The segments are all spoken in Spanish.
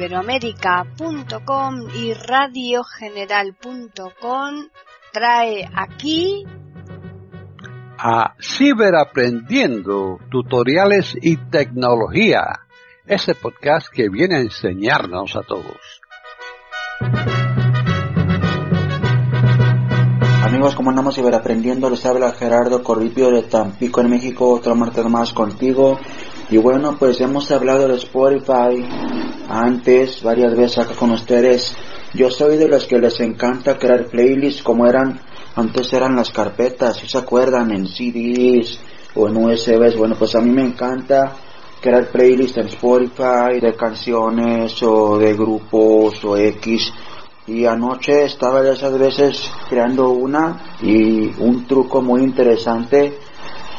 iberoamérica.com y radiogeneral.com trae aquí a Ciberaprendiendo, tutoriales y tecnología, ese podcast que viene a enseñarnos a todos. Amigos, como andamos ciberaprendiendo, les habla Gerardo Corripio de Tampico en México, otro martes más contigo. Y bueno, pues hemos hablado de Spotify antes, varias veces acá con ustedes. Yo soy de los que les encanta crear playlists como eran antes eran las carpetas, si se acuerdan, en CDs o en USBs. Bueno, pues a mí me encanta crear playlists en Spotify de canciones o de grupos o X. Y anoche estaba de esas veces creando una y un truco muy interesante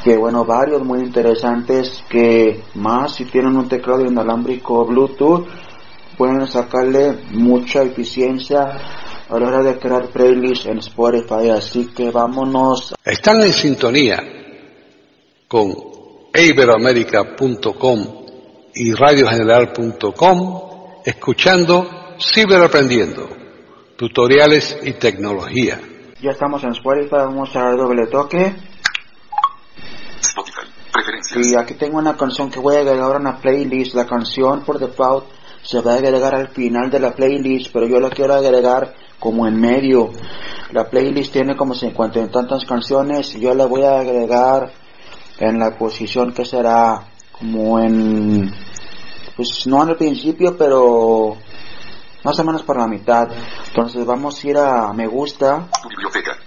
que bueno, varios muy interesantes que más si tienen un teclado inalámbrico Bluetooth pueden sacarle mucha eficiencia a la hora de crear playlists en Spotify, así que vámonos. Están en sintonía con iberoamerica.com y radiogeneral.com escuchando Ciberaprendiendo, tutoriales y tecnología. Ya estamos en Spotify, vamos a dar doble toque. Spotify, preferencias. Y aquí tengo una canción que voy a agregar a una playlist. La canción por default se va a agregar al final de la playlist, pero yo la quiero agregar como en medio. La playlist tiene como 50 y tantas canciones y yo la voy a agregar en la posición que será como en, pues no en el principio, pero más o menos por la mitad. Entonces vamos a ir a me gusta. Tu biblioteca.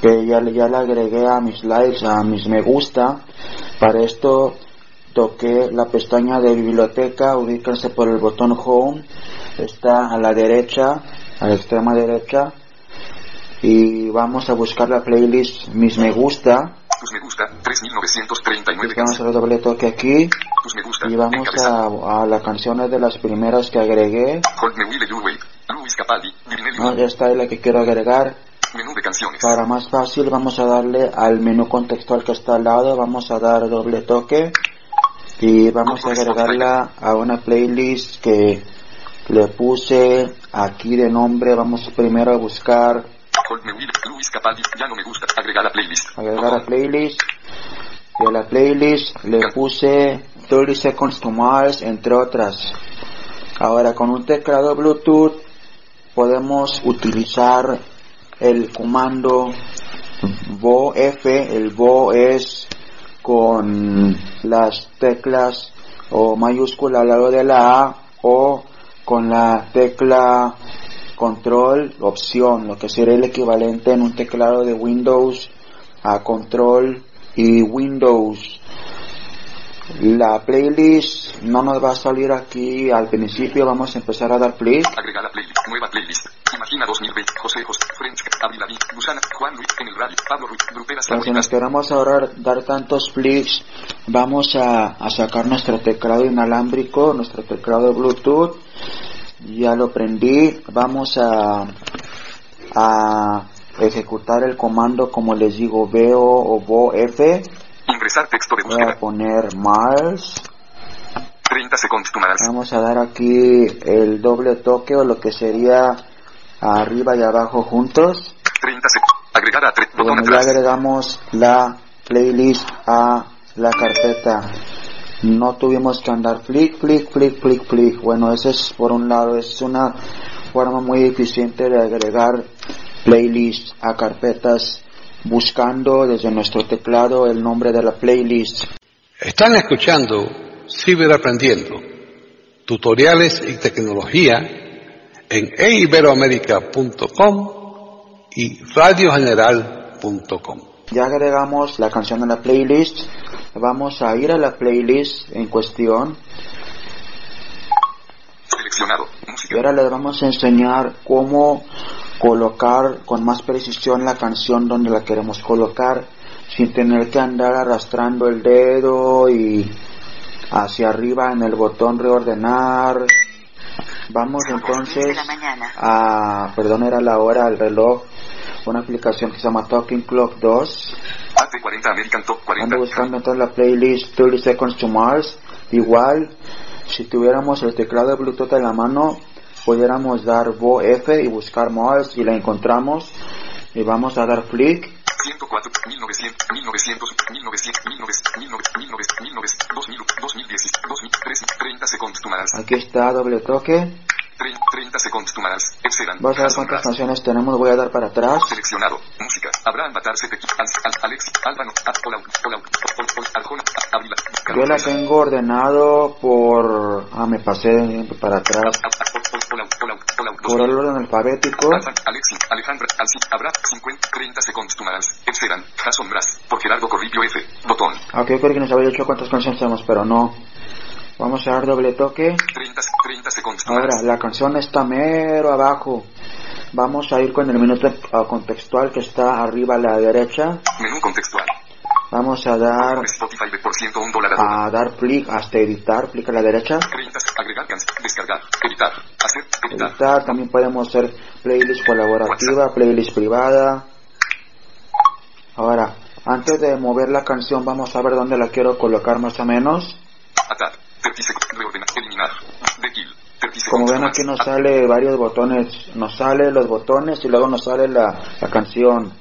Que ya, ya le agregué a mis likes, a mis me gusta. Para esto toqué la pestaña de biblioteca, ubíquense por el botón home. Está a la derecha a la extrema derecha y vamos a buscar la playlist mis me gusta Tus me gusta, 3939 vamos a doble toque aquí Tus me gusta. y vamos a, a las canciones de las primeras que agregué Hold me will you wait. Luis Capaldi, Divinelli. Ah, ya está la que quiero agregar de canciones. para más fácil vamos a darle al menú contextual que está al lado vamos a dar doble toque y vamos a agregarla a una playlist que le puse aquí de nombre vamos primero a buscar Luis Capaldi, ya no me gusta. Agregar a playlist. agregar a playlist y a la playlist le puse 30 Seconds to Mars entre otras ahora con un teclado Bluetooth podemos utilizar el comando VOF el VO es con las teclas o mayúscula al lado de la A o con la tecla control opción lo que sería el equivalente en un teclado de Windows a control y Windows la playlist no nos va a salir aquí al principio vamos a empezar a dar clic Agregar a playlist. Nueva playlist. Imagina 2020. José José. French. Abril Lavigne. Susana. Juan Luis. En el radio. Pablo Ruiz. Gruperas Pero si nos favoritas. queremos ahorrar dar tantos clics, vamos a, a sacar nuestro teclado inalámbrico, nuestro teclado Bluetooth. Ya lo prendí. Vamos a, a ejecutar el comando como les digo, veo o vo F. Ingresar texto de Voy a poner Mars. 30 segundos. Mars. Vamos a dar aquí el doble toque o lo que sería arriba y abajo juntos. 30 segundos. Agregar a 3. Botón Bueno, ya atrás. agregamos la playlist a la carpeta. No tuvimos que andar flick, flick, flick, flick, flick. Bueno, ese es por un lado, es una forma muy eficiente de agregar playlists a carpetas buscando desde nuestro teclado el nombre de la playlist. Están escuchando Ciberaprendiendo, tutoriales y tecnología en iberoamerica.com y radiogeneral.com. Ya agregamos la canción a la playlist. Vamos a ir a la playlist en cuestión Seleccionado. y ahora les vamos a enseñar cómo colocar con más precisión la canción donde la queremos colocar sin tener que andar arrastrando el dedo y hacia arriba en el botón reordenar. Vamos entonces a, perdón, era la hora, el reloj, una aplicación que se llama Talking Clock 2. AT40 American Top 40. Ando buscando entonces la playlist 30 Seconds to Mars. Igual, Si tuviéramos el teclado de Bluetooth en la mano, pudiéramos dar Vo F y buscar Mars y la encontramos y vamos a dar flick 104, 1900, 1900, 1900, 1900, 1900, 1900, 2000, 2010, 2013, 30 segundos tomarás. aquí está doble toque 30 segundos tomarás. Excedan. vamos a ver cuántas tenemos voy a dar para atrás yo la tengo ordenado por ah me pasé para atrás A, a, Ol, Ol, Olau. Olau. Olau. Por el orden alfabético Alfa, Alexi, Alejandra, Alci, Abra, 50, 30 segundos tomarás. Excedan. Jason Brass. Por Gerardo Corripio F. Botón. aunque yo creo que nos había dicho cuántas canciones tenemos pero no vamos a dar doble toque 30, 30 segundos Ahora, la canción está mero abajo. Vamos a ir con el minuto ah, contextual que está arriba a la derecha. Menú contextual. Vamos a dar a dar clic hasta editar, clic a la derecha. 30, agregar canción, descargar, editar, hacer, editar. También podemos hacer playlist colaborativa, playlist privada. Ahora, antes de mover la canción, vamos a ver dónde la quiero colocar más o menos. Atar, 30 segundos, reordenar, eliminar, de kill, 30 Como ven aquí nos sale varios botones, nos sale los botones y luego nos sale la, la canción.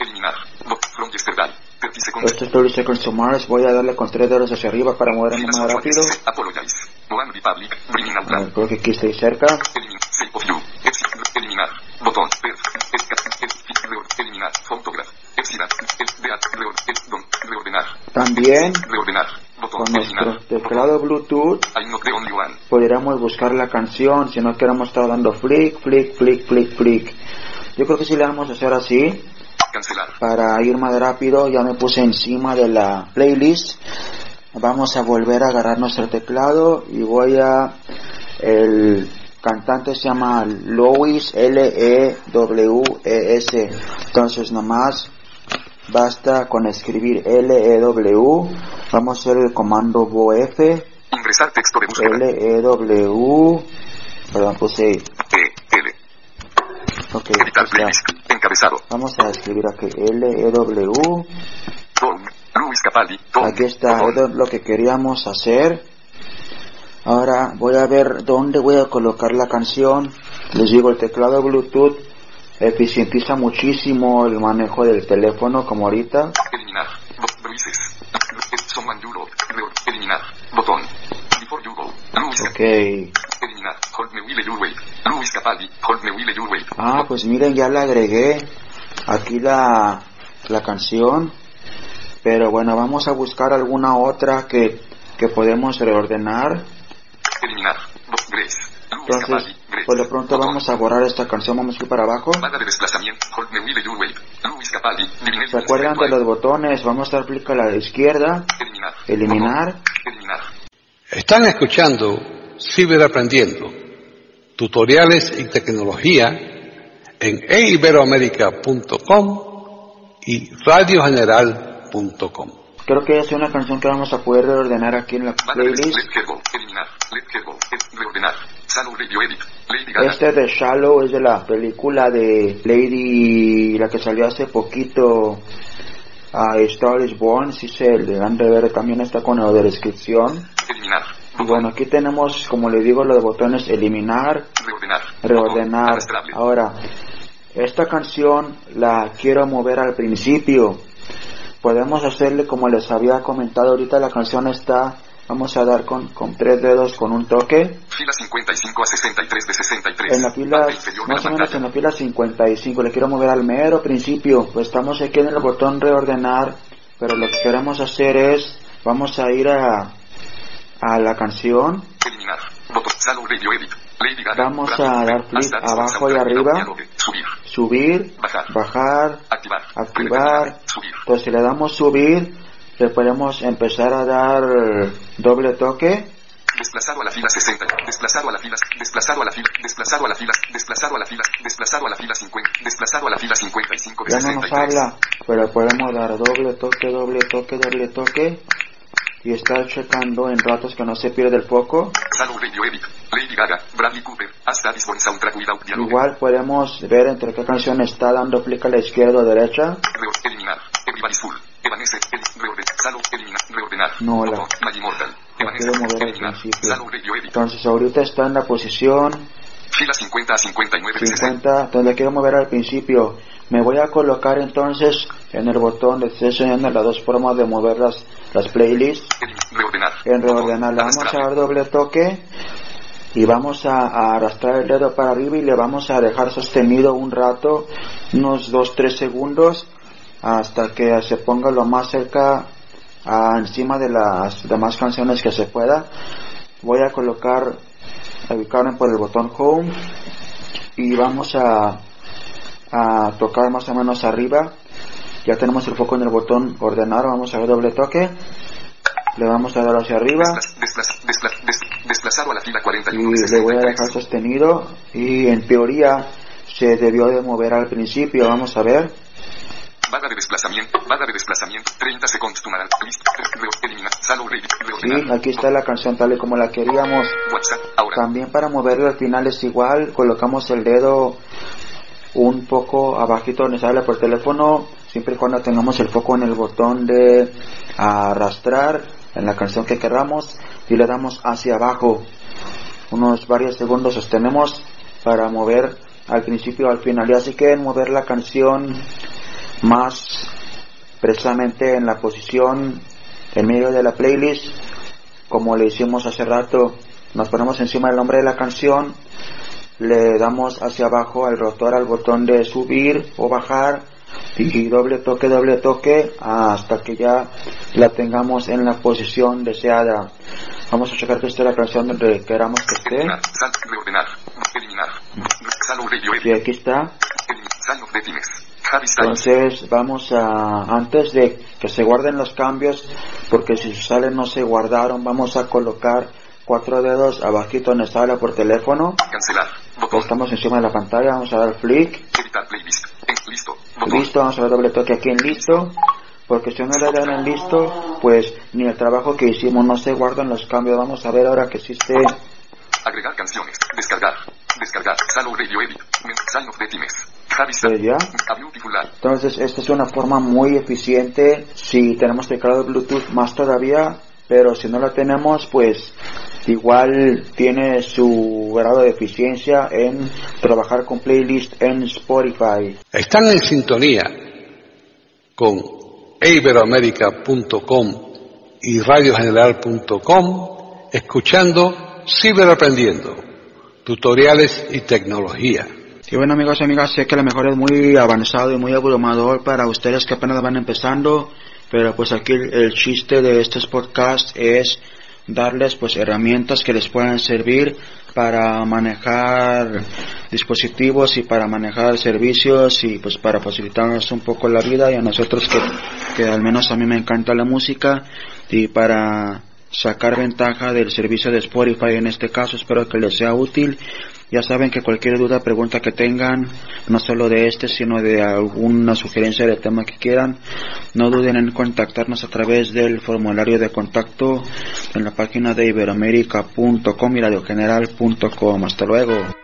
Eliminar, Bo- from yesterday, 30 segundos. Esto es 30 Seconds to Mars. Voy a darle con tres dedos hacia arriba para moverme más rápido. A ver, creo que aquí estoy cerca. Eliminar, botón, eliminar, También con nuestro teclado Bluetooth. Podríamos buscar la canción si no queremos estar dando flick, flick, flick, flick, flick. Yo creo que si le vamos a hacer así para ir más rápido. Ya me puse encima de la playlist. Vamos a volver a agarrar nuestro teclado y voy a el cantante se llama Louis L E W E S. Entonces nomás basta con escribir L E W. Vamos a hacer el comando VOF ingresar texto de búsqueda, L E W. Perdón, puse E, L, ok, editar playlist, encabezado, Vamos a escribir aquí L E W. Tom, Luis Capaldi, Aquí está, es lo que queríamos hacer. Ahora voy a ver dónde voy a colocar la canción. Les digo, el teclado Bluetooth eficientiza muchísimo el manejo del teléfono como ahorita. eliminar, you love, reor, eliminar, botón, before you go, Luis, Ok. eliminar, hold me will you wait, Luis Capaldi, hold me will you wait, Ah, pues miren, ya le agregué aquí la, la canción. Pero bueno, vamos a buscar alguna otra que, que podemos reordenar. eliminar, Grace, Entonces, Capaldi, Grace, por lo pronto botón, vamos a borrar esta canción. Vamos a ir para abajo. barra de desplazamiento, hold me will you wait, Luis Capaldi, Divinelli, ¿Se acuerdan de los botones? Vamos a dar clic a la izquierda. eliminar, Eliminar. Están escuchando Ciberaprendiendo, tutoriales y tecnología en eiberoamerica.com y radiogeneral.com. Creo que es una canción que vamos a poder reordenar aquí en la playlist. Este de Shallow es de la película de Lady, la que salió hace poquito, a Star is Born, si se le dan de ver, también está con la descripción. eliminar, bueno, aquí tenemos, como les digo, los botones eliminar, reordenar, reordenar. Ahora, esta canción la quiero mover al principio. Podemos hacerle como les había comentado ahorita, la canción está, vamos a dar con, con tres dedos con un toque. Fila 55 a 63 de 63. En la fila, más la o menos en la fila 55, le quiero mover al mero principio. Pues estamos aquí en el botón reordenar, pero lo que queremos hacer es, vamos a ir a, a la canción, Eliminar. Botón. Salud Radio Edit. Lady Gaga. Vamos a dar clic abajo y arriba. Subir. subir, Bajar. bajar, Activar. activar. Subir. Entonces si le damos subir, le podemos empezar a dar doble toque. Desplazado a la fila 60. Desplazado a la fila. Desplazado a la fila. Desplazado a la fila. Desplazado a la fila. Desplazado a la fila 50. Desplazado a la fila 55 de Ya no nos 63. habla, pero podemos dar doble toque, doble toque, doble toque. Y estar checando en ratos que no se pierde el foco. Igual podemos ver entre qué canción está dando clic a la izquierda o derecha. No, la- quiero mover al principio. Entonces ahorita está en la posición Fila 50 a 59 50, entonces quiero mover al principio. Me voy a colocar entonces en el botón de enseñando las dos formas de mover las, las playlists. Reordenar. En reordenar le vamos a dar doble toque y vamos a, a, arrastrar el dedo para arriba y le vamos a dejar sostenido un rato, unos 2-3 segundos, hasta que se ponga lo más cerca a, encima de las demás canciones que se pueda. Voy a colocar, a ubicarme por el botón Home y vamos a, a tocar más o menos arriba. Ya tenemos el foco en el botón ordenar, vamos a dar doble toque. Le vamos a dar hacia arriba. desplazado a la fila 41. Y le voy a dejar sostenido. Y en teoría se debió de mover al principio. Vamos a ver. Barra de desplazamiento, barra de desplazamiento, 30 segundos, Sí, aquí está la canción tal y como la queríamos. También para moverlo al final es igual, colocamos el dedo un poco abajito donde sale por teléfono, siempre y cuando tengamos el foco en el botón de arrastrar en la canción que queramos y le damos hacia abajo. Unos varios segundos sostenemos para mover al principio al final. Y así que mover la canción más precisamente en la posición en medio de la playlist, como le hicimos hace rato, nos ponemos encima del nombre de la canción, le damos hacia abajo al rotor al botón de subir o bajar y doble toque, doble toque hasta que ya la tengamos en la posición deseada. Vamos a checar que esté la canción donde queramos que esté. Y aquí está. Entonces vamos a, antes de que se guarden los cambios, porque si salen no se guardaron, vamos a colocar cuatro dedos abajito en esta área por teléfono. Cancelar. Botón. Estamos encima de la pantalla, vamos a dar flick. Editar playlist. Listo. Botón. Listo, vamos a dar doble toque aquí en listo. Porque si no le dan en listo, pues ni el trabajo que hicimos no se guardan los cambios. Vamos a ver ahora que existe. Agregar canciones. Descargar. Descargar. Salvo radio edit. Sign of the Times. Ya. Entonces, esta es una forma muy eficiente si tenemos teclado Bluetooth más todavía, pero si no la tenemos, pues igual tiene su grado de eficiencia en trabajar con playlist en Spotify. Están en sintonía con iberoamerica.com y radiogeneral.com escuchando Ciberaprendiendo, tutoriales y tecnología. Y bueno amigos y amigas, sé que a lo mejor es muy avanzado y muy abrumador para ustedes que apenas van empezando, pero pues aquí el, el chiste de estos podcasts es darles pues herramientas que les puedan servir para manejar dispositivos y para manejar servicios y pues para facilitarnos un poco la vida. Y a nosotros que, que al menos a mí me encanta la música y para sacar ventaja del servicio de Spotify en este caso espero que les sea útil ya saben que cualquier duda, pregunta que tengan, no solo de este, sino de alguna sugerencia de tema que quieran, no duden en contactarnos a través del formulario de contacto en la página de iberoamerica.com y radiogeneral.com. Hasta luego.